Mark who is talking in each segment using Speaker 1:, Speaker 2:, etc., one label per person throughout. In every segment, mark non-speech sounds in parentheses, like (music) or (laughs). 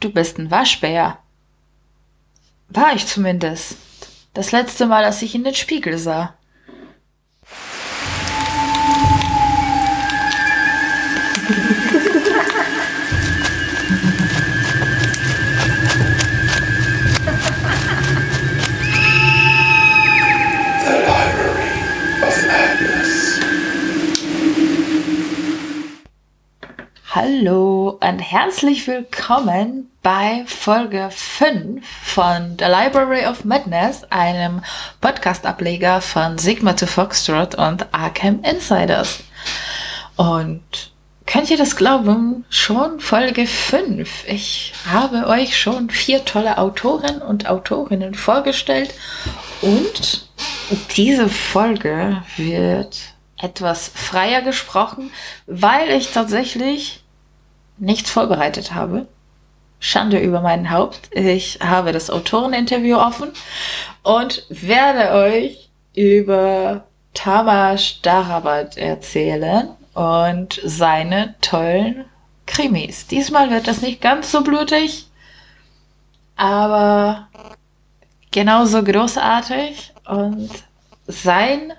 Speaker 1: Du bist ein Waschbär. War ich zumindest. Das letzte Mal, dass ich in den Spiegel sah. Hallo und herzlich willkommen bei Folge 5 von The Library of Madness, einem Podcast-Ableger von Sigma to Foxtrot und Arkham Insiders. Und könnt ihr das glauben? Schon Folge 5. Ich habe euch schon vier tolle Autoren und Autorinnen vorgestellt und diese Folge wird etwas freier gesprochen, weil ich tatsächlich nichts vorbereitet habe. Schande über mein Haupt. Ich habe das Autoreninterview offen und werde euch über Tamas Darabat erzählen und seine tollen Krimis. Diesmal wird das nicht ganz so blutig, aber genauso großartig und sein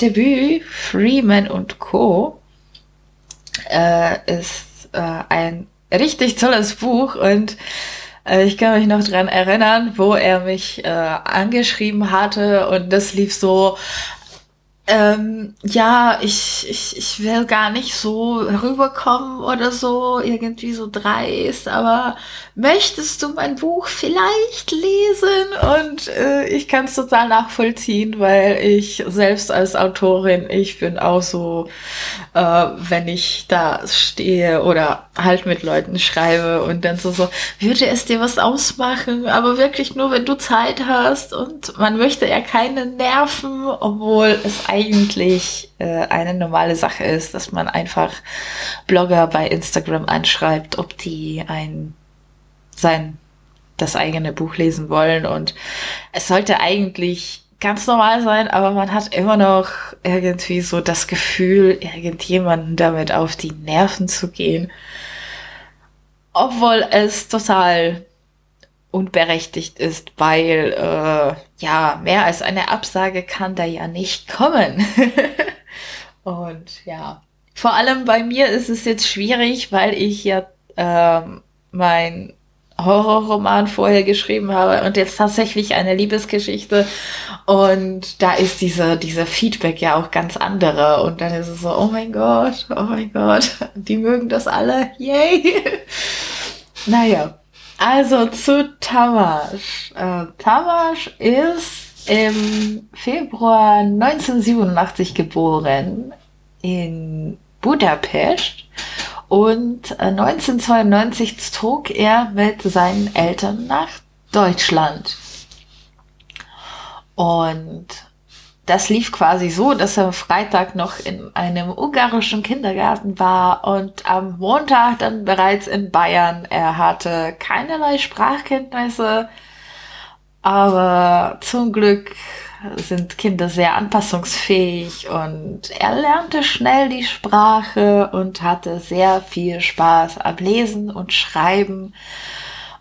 Speaker 1: Debüt Freeman und Co. Äh, ist äh, ein richtig tolles Buch und äh, ich kann mich noch dran erinnern, wo er mich äh, angeschrieben hatte und das lief so ähm, ja, ich, ich, ich will gar nicht so rüberkommen oder so, irgendwie so dreist, aber möchtest du mein Buch vielleicht lesen? Und äh, ich kann es total nachvollziehen, weil ich selbst als Autorin, ich bin auch so, äh, wenn ich da stehe oder halt mit Leuten schreibe und dann so, so, würde es dir was ausmachen, aber wirklich nur, wenn du Zeit hast und man möchte ja keine Nerven, obwohl es eigentlich eigentlich äh, eine normale Sache ist, dass man einfach Blogger bei Instagram anschreibt, ob die ein sein das eigene Buch lesen wollen. Und es sollte eigentlich ganz normal sein, aber man hat immer noch irgendwie so das Gefühl, irgendjemanden damit auf die Nerven zu gehen, obwohl es total unberechtigt ist, weil äh, ja, mehr als eine Absage kann da ja nicht kommen. (laughs) Und ja, vor allem bei mir ist es jetzt schwierig, weil ich ja ähm, mein Horrorroman vorher geschrieben habe und jetzt tatsächlich eine Liebesgeschichte. Und da ist diese, diese Feedback ja auch ganz andere. Und dann ist es so, oh mein Gott, oh mein Gott, die mögen das alle, yay. (laughs) naja, also zu Tamasch. Äh, Tamasch ist im Februar 1987 geboren in Budapest und 1992 äh, zog er mit seinen Eltern nach Deutschland. Und das lief quasi so, dass er Freitag noch in einem ungarischen Kindergarten war und am Montag dann bereits in Bayern. Er hatte keinerlei Sprachkenntnisse, aber zum Glück sind Kinder sehr anpassungsfähig und er lernte schnell die Sprache und hatte sehr viel Spaß am Lesen und Schreiben.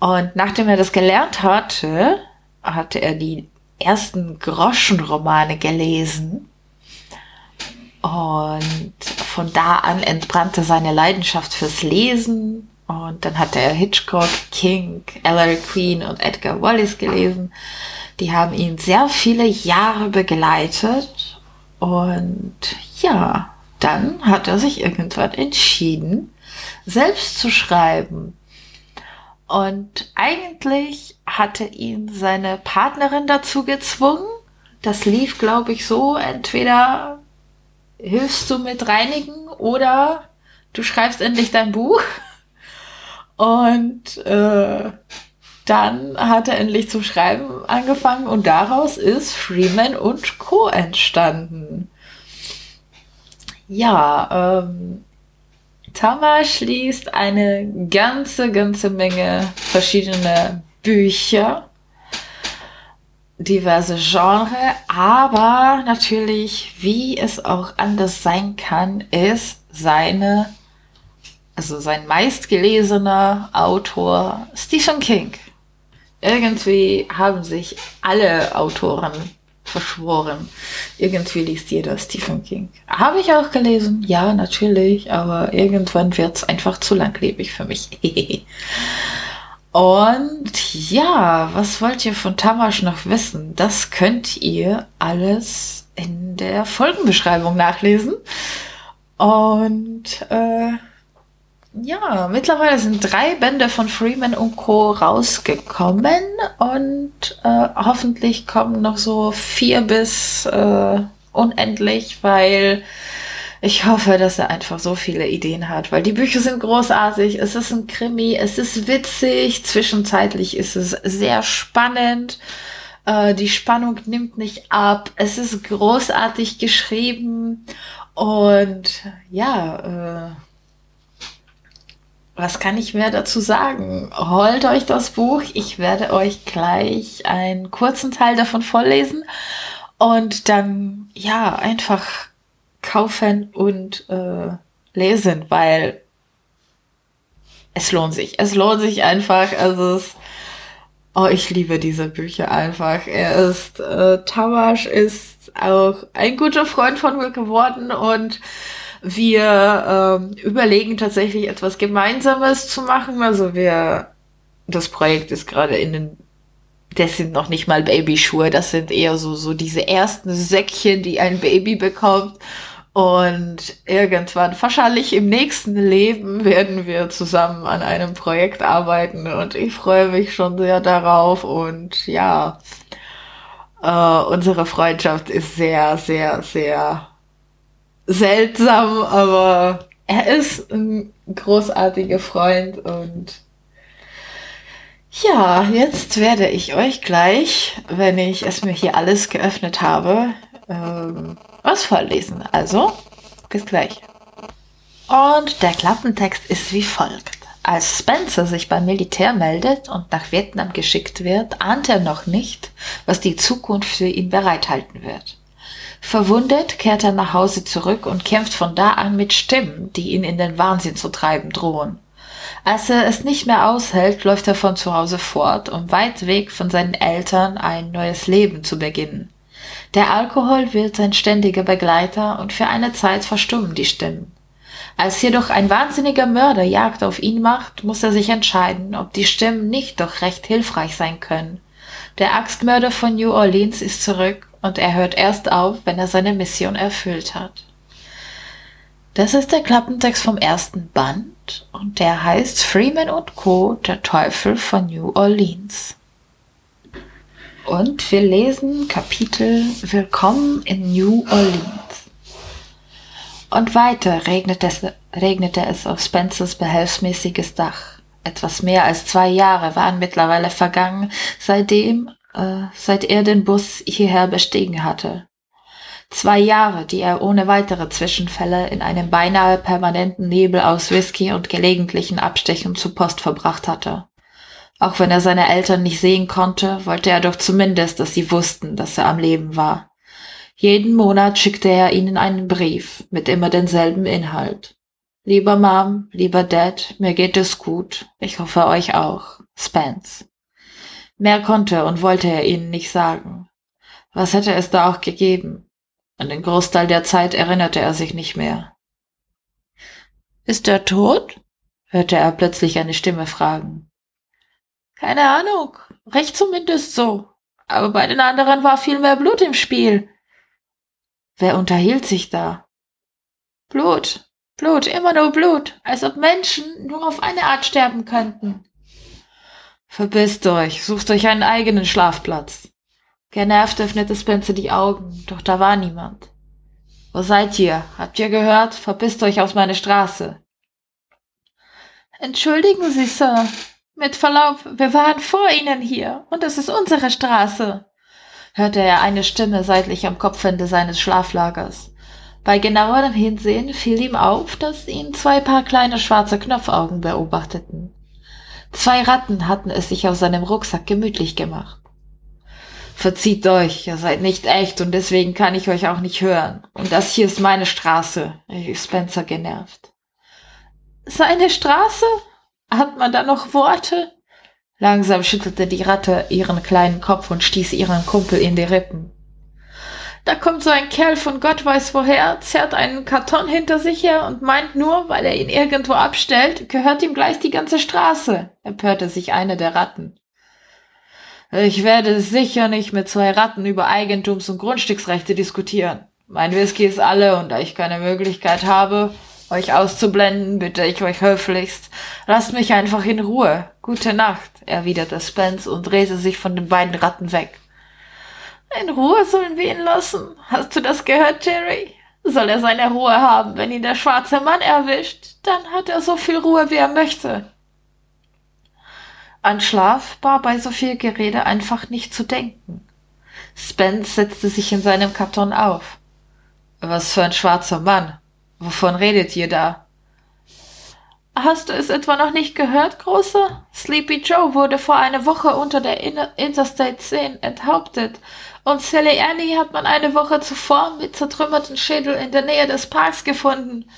Speaker 1: Und nachdem er das gelernt hatte, hatte er die ersten Groschenromane gelesen. Und von da an entbrannte seine Leidenschaft fürs Lesen. Und dann hat er Hitchcock, King, Ellery Queen und Edgar Wallace gelesen. Die haben ihn sehr viele Jahre begleitet. Und ja, dann hat er sich irgendwann entschieden, selbst zu schreiben. Und eigentlich hatte ihn seine Partnerin dazu gezwungen. Das lief, glaube ich, so, entweder hilfst du mit reinigen oder du schreibst endlich dein Buch. Und äh, dann hat er endlich zum Schreiben angefangen und daraus ist Freeman und Co. entstanden. Ja, ähm, Tamas liest eine ganze, ganze Menge verschiedene Bücher, diverse Genre, aber natürlich, wie es auch anders sein kann, ist seine also sein meistgelesener Autor Stephen King. Irgendwie haben sich alle Autoren verschworen. Irgendwie liest jeder Stephen King. Habe ich auch gelesen, ja, natürlich, aber irgendwann wird es einfach zu langlebig für mich. (laughs) Und ja, was wollt ihr von Tamasch noch wissen? Das könnt ihr alles in der Folgenbeschreibung nachlesen. Und äh, ja, mittlerweile sind drei Bände von Freeman und Co. rausgekommen und äh, hoffentlich kommen noch so vier bis äh, unendlich, weil ich hoffe, dass er einfach so viele Ideen hat, weil die Bücher sind großartig. Es ist ein Krimi, es ist witzig, zwischenzeitlich ist es sehr spannend. Äh, die Spannung nimmt nicht ab. Es ist großartig geschrieben und ja, äh, was kann ich mehr dazu sagen? Holt euch das Buch. Ich werde euch gleich einen kurzen Teil davon vorlesen und dann ja einfach kaufen und äh, lesen, weil es lohnt sich. Es lohnt sich einfach. Also es, oh, ich liebe diese Bücher einfach. Er ist, äh, Tawasch ist auch ein guter Freund von mir geworden und wir ähm, überlegen tatsächlich etwas Gemeinsames zu machen. Also wir, das Projekt ist gerade in den, das sind noch nicht mal Babyschuhe, das sind eher so, so diese ersten Säckchen, die ein Baby bekommt. Und irgendwann, wahrscheinlich im nächsten Leben, werden wir zusammen an einem Projekt arbeiten. Und ich freue mich schon sehr darauf. Und ja, äh, unsere Freundschaft ist sehr, sehr, sehr seltsam, aber er ist ein großartiger Freund. Und ja, jetzt werde ich euch gleich, wenn ich es mir hier alles geöffnet habe, ähm, was vorlesen. Also, bis gleich. Und der Klappentext ist wie folgt. Als Spencer sich beim Militär meldet und nach Vietnam geschickt wird, ahnt er noch nicht, was die Zukunft für ihn bereithalten wird. Verwundet kehrt er nach Hause zurück und kämpft von da an mit Stimmen, die ihn in den Wahnsinn zu treiben drohen. Als er es nicht mehr aushält, läuft er von zu Hause fort, um weit weg von seinen Eltern ein neues Leben zu beginnen. Der Alkohol wird sein ständiger Begleiter und für eine Zeit verstummen die Stimmen. Als jedoch ein wahnsinniger Mörder Jagd auf ihn macht, muss er sich entscheiden, ob die Stimmen nicht doch recht hilfreich sein können. Der Axtmörder von New Orleans ist zurück und er hört erst auf, wenn er seine Mission erfüllt hat. Das ist der Klappentext vom ersten Band und der heißt Freeman und Co. Der Teufel von New Orleans. Und wir lesen Kapitel Willkommen in New Orleans. Und weiter regnete es, regnete es auf Spencers behelfsmäßiges Dach. Etwas mehr als zwei Jahre waren mittlerweile vergangen, seitdem äh, seit er den Bus hierher bestiegen hatte. Zwei Jahre, die er ohne weitere Zwischenfälle in einem beinahe permanenten Nebel aus Whisky und gelegentlichen Abstechen zur Post verbracht hatte. Auch wenn er seine Eltern nicht sehen konnte, wollte er doch zumindest, dass sie wussten, dass er am Leben war. Jeden Monat schickte er ihnen einen Brief mit immer denselben Inhalt. Lieber Mom, lieber Dad, mir geht es gut. Ich hoffe euch auch. Spence. Mehr konnte und wollte er ihnen nicht sagen. Was hätte es da auch gegeben? An den Großteil der Zeit erinnerte er sich nicht mehr. Ist er tot? hörte er plötzlich eine Stimme fragen. Keine Ahnung, recht zumindest so. Aber bei den anderen war viel mehr Blut im Spiel. Wer unterhielt sich da? Blut, Blut, immer nur Blut, als ob Menschen nur auf eine Art sterben könnten. Verpisst euch, sucht euch einen eigenen Schlafplatz. Genervt öffnete Spencer die Augen, doch da war niemand. Wo seid ihr? Habt ihr gehört? Verpisst euch aus meiner Straße. Entschuldigen Sie, Sir. Mit Verlaub, wir waren vor Ihnen hier, und es ist unsere Straße, hörte er eine Stimme seitlich am Kopfende seines Schlaflagers. Bei genauerem Hinsehen fiel ihm auf, dass ihn zwei Paar kleine schwarze Knopfaugen beobachteten. Zwei Ratten hatten es sich aus seinem Rucksack gemütlich gemacht. Verzieht euch, ihr seid nicht echt und deswegen kann ich euch auch nicht hören. Und das hier ist meine Straße, rief Spencer genervt. Seine Straße? Hat man da noch Worte? Langsam schüttelte die Ratte ihren kleinen Kopf und stieß ihren Kumpel in die Rippen. Da kommt so ein Kerl von Gott weiß woher, zerrt einen Karton hinter sich her und meint nur, weil er ihn irgendwo abstellt, gehört ihm gleich die ganze Straße, empörte sich eine der Ratten. Ich werde sicher nicht mit zwei Ratten über Eigentums- und Grundstücksrechte diskutieren. Mein Whisky ist alle und da ich keine Möglichkeit habe, euch auszublenden, bitte ich euch höflichst, lasst mich einfach in Ruhe. Gute Nacht, erwiderte Spence und drehte sich von den beiden Ratten weg. In Ruhe sollen wir ihn lassen. Hast du das gehört, Jerry? Soll er seine Ruhe haben, wenn ihn der schwarze Mann erwischt, dann hat er so viel Ruhe, wie er möchte. An Schlaf war bei so viel Gerede einfach nicht zu denken. Spence setzte sich in seinem Karton auf. Was für ein schwarzer Mann. Wovon redet ihr da? Hast du es etwa noch nicht gehört, Großer? Sleepy Joe wurde vor einer Woche unter der Interstate 10 enthauptet und Sally Annie hat man eine Woche zuvor mit zertrümmerten Schädel in der Nähe des Parks gefunden.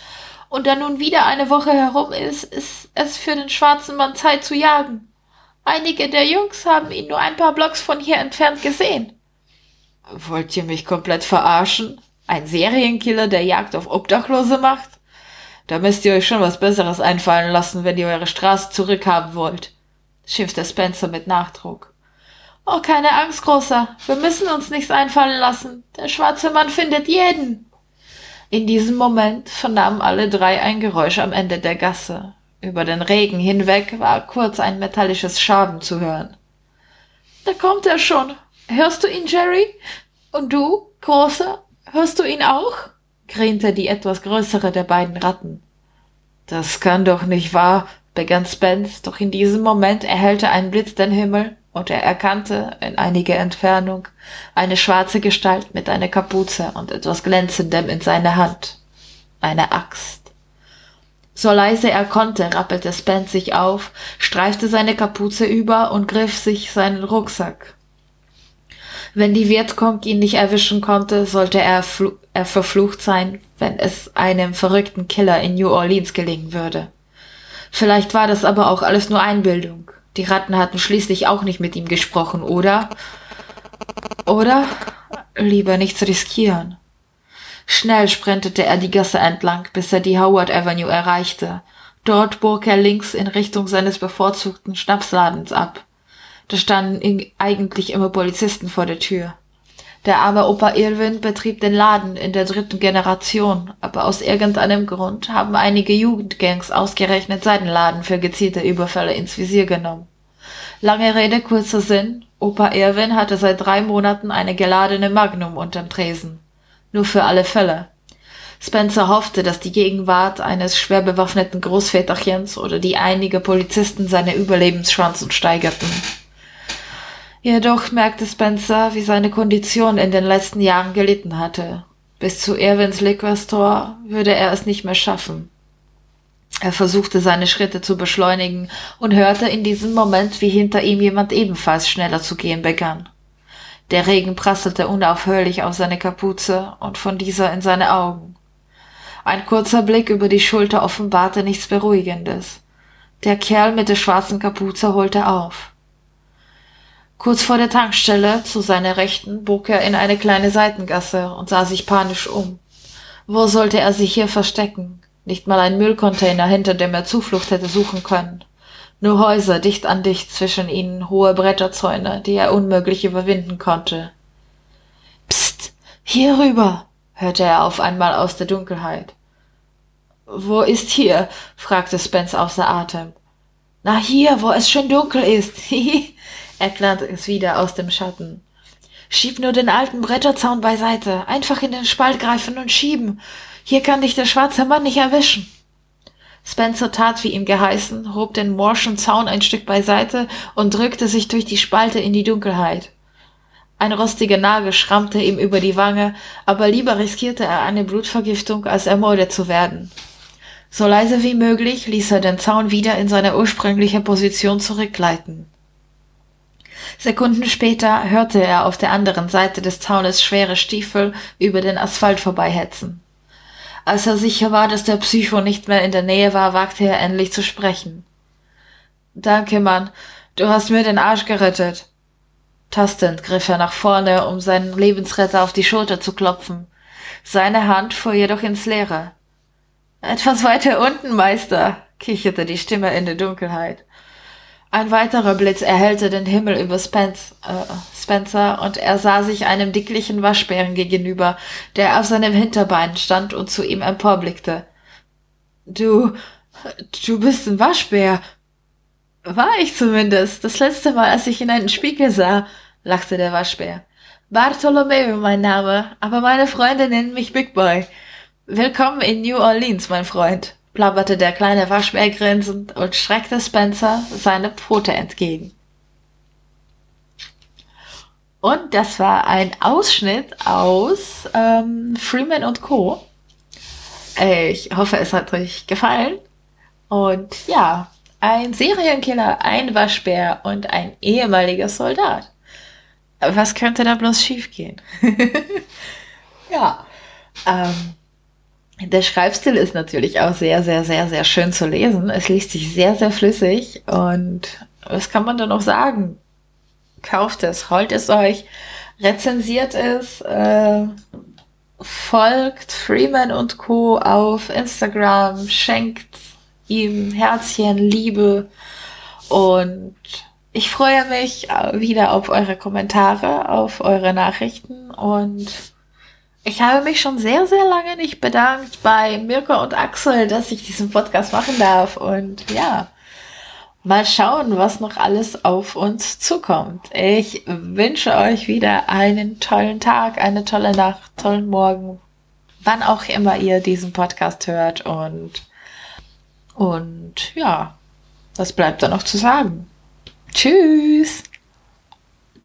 Speaker 1: Und da nun wieder eine Woche herum ist, ist es für den schwarzen Mann Zeit zu jagen. Einige der Jungs haben ihn nur ein paar Blocks von hier entfernt gesehen. Wollt ihr mich komplett verarschen? Ein Serienkiller, der Jagd auf Obdachlose macht? Da müsst ihr euch schon was Besseres einfallen lassen, wenn ihr eure Straße zurückhaben wollt, schimpfte Spencer mit Nachdruck. Oh, keine Angst, Großer. Wir müssen uns nichts einfallen lassen. Der schwarze Mann findet jeden. In diesem Moment vernahmen alle drei ein Geräusch am Ende der Gasse. Über den Regen hinweg war kurz ein metallisches Schaben zu hören. Da kommt er schon. Hörst du ihn, Jerry? Und du, Großer, hörst du ihn auch? grinte die etwas größere der beiden Ratten. Das kann doch nicht wahr, begann Spence, doch in diesem Moment erhellte ein Blitz den Himmel und er erkannte in einiger Entfernung eine schwarze Gestalt mit einer Kapuze und etwas Glänzendem in seiner Hand. Eine Axt. So leise er konnte, rappelte Spence sich auf, streifte seine Kapuze über und griff sich seinen Rucksack. Wenn die Vietcong ihn nicht erwischen konnte, sollte er, er verflucht sein, wenn es einem verrückten Killer in New Orleans gelingen würde. Vielleicht war das aber auch alles nur Einbildung. Die Ratten hatten schließlich auch nicht mit ihm gesprochen, oder? Oder? Lieber nichts riskieren. Schnell sprintete er die Gasse entlang, bis er die Howard Avenue erreichte. Dort bog er links in Richtung seines bevorzugten Schnapsladens ab. Da standen eigentlich immer Polizisten vor der Tür. Der arme Opa Irwin betrieb den Laden in der dritten Generation, aber aus irgendeinem Grund haben einige Jugendgangs ausgerechnet seinen Laden für gezielte Überfälle ins Visier genommen. Lange Rede, kurzer Sinn. Opa Irwin hatte seit drei Monaten eine geladene Magnum unterm Tresen. Nur für alle Fälle. Spencer hoffte, dass die Gegenwart eines schwer bewaffneten Großväterchens oder die einiger Polizisten seine Überlebenschancen steigerten. Jedoch merkte Spencer, wie seine Kondition in den letzten Jahren gelitten hatte. Bis zu Irwins Liquor Store würde er es nicht mehr schaffen. Er versuchte seine Schritte zu beschleunigen und hörte in diesem Moment, wie hinter ihm jemand ebenfalls schneller zu gehen begann. Der Regen prasselte unaufhörlich auf seine Kapuze und von dieser in seine Augen. Ein kurzer Blick über die Schulter offenbarte nichts Beruhigendes. Der Kerl mit der schwarzen Kapuze holte auf. Kurz vor der Tankstelle, zu seiner Rechten, bog er in eine kleine Seitengasse und sah sich panisch um. Wo sollte er sich hier verstecken? Nicht mal ein Müllcontainer, hinter dem er Zuflucht hätte suchen können. Nur Häuser dicht an dicht, zwischen ihnen hohe Bretterzäune, die er unmöglich überwinden konnte. Psst, hier rüber, hörte er auf einmal aus der Dunkelheit. Wo ist hier? fragte Spence außer Atem. Na hier, wo es schon dunkel ist. (laughs) Erklärte es wieder aus dem Schatten. Schieb nur den alten Bretterzaun beiseite. Einfach in den Spalt greifen und schieben. Hier kann dich der schwarze Mann nicht erwischen. Spencer tat wie ihm geheißen, hob den morschen Zaun ein Stück beiseite und drückte sich durch die Spalte in die Dunkelheit. Ein rostiger Nagel schrammte ihm über die Wange, aber lieber riskierte er eine Blutvergiftung, als ermordet zu werden. So leise wie möglich ließ er den Zaun wieder in seine ursprüngliche Position zurückgleiten. Sekunden später hörte er auf der anderen Seite des Zaunes schwere Stiefel über den Asphalt vorbeihetzen. Als er sicher war, dass der Psycho nicht mehr in der Nähe war, wagte er endlich zu sprechen. Danke, Mann. Du hast mir den Arsch gerettet. Tastend griff er nach vorne, um seinen Lebensretter auf die Schulter zu klopfen. Seine Hand fuhr jedoch ins Leere. Etwas weiter unten, Meister, kicherte die Stimme in der Dunkelheit. Ein weiterer Blitz erhellte den Himmel über Spence, äh, Spencer und er sah sich einem dicklichen Waschbären gegenüber, der auf seinem Hinterbein stand und zu ihm emporblickte. Du, du bist ein Waschbär. War ich zumindest. Das letzte Mal, als ich in einen Spiegel sah, lachte der Waschbär. Bartolomeo mein Name, aber meine Freunde nennen mich Big Boy. Willkommen in New Orleans, mein Freund plapperte der kleine Waschbär grinsend und streckte Spencer seine Pfote entgegen. Und das war ein Ausschnitt aus ähm, Freeman und Co. Ich hoffe, es hat euch gefallen. Und ja, ein Serienkiller, ein Waschbär und ein ehemaliger Soldat. Was könnte da bloß schiefgehen? (laughs) ja. Ähm, der Schreibstil ist natürlich auch sehr, sehr, sehr, sehr schön zu lesen. Es liest sich sehr, sehr flüssig und was kann man da noch sagen? Kauft es, holt es euch, rezensiert es, äh, folgt Freeman und Co. auf Instagram, schenkt ihm Herzchen, Liebe und ich freue mich wieder auf eure Kommentare, auf eure Nachrichten und ich habe mich schon sehr, sehr lange nicht bedankt bei Mirko und Axel, dass ich diesen Podcast machen darf. Und ja, mal schauen, was noch alles auf uns zukommt. Ich wünsche euch wieder einen tollen Tag, eine tolle Nacht, tollen Morgen, wann auch immer ihr diesen Podcast hört. Und, und ja, was bleibt da noch zu sagen? Tschüss!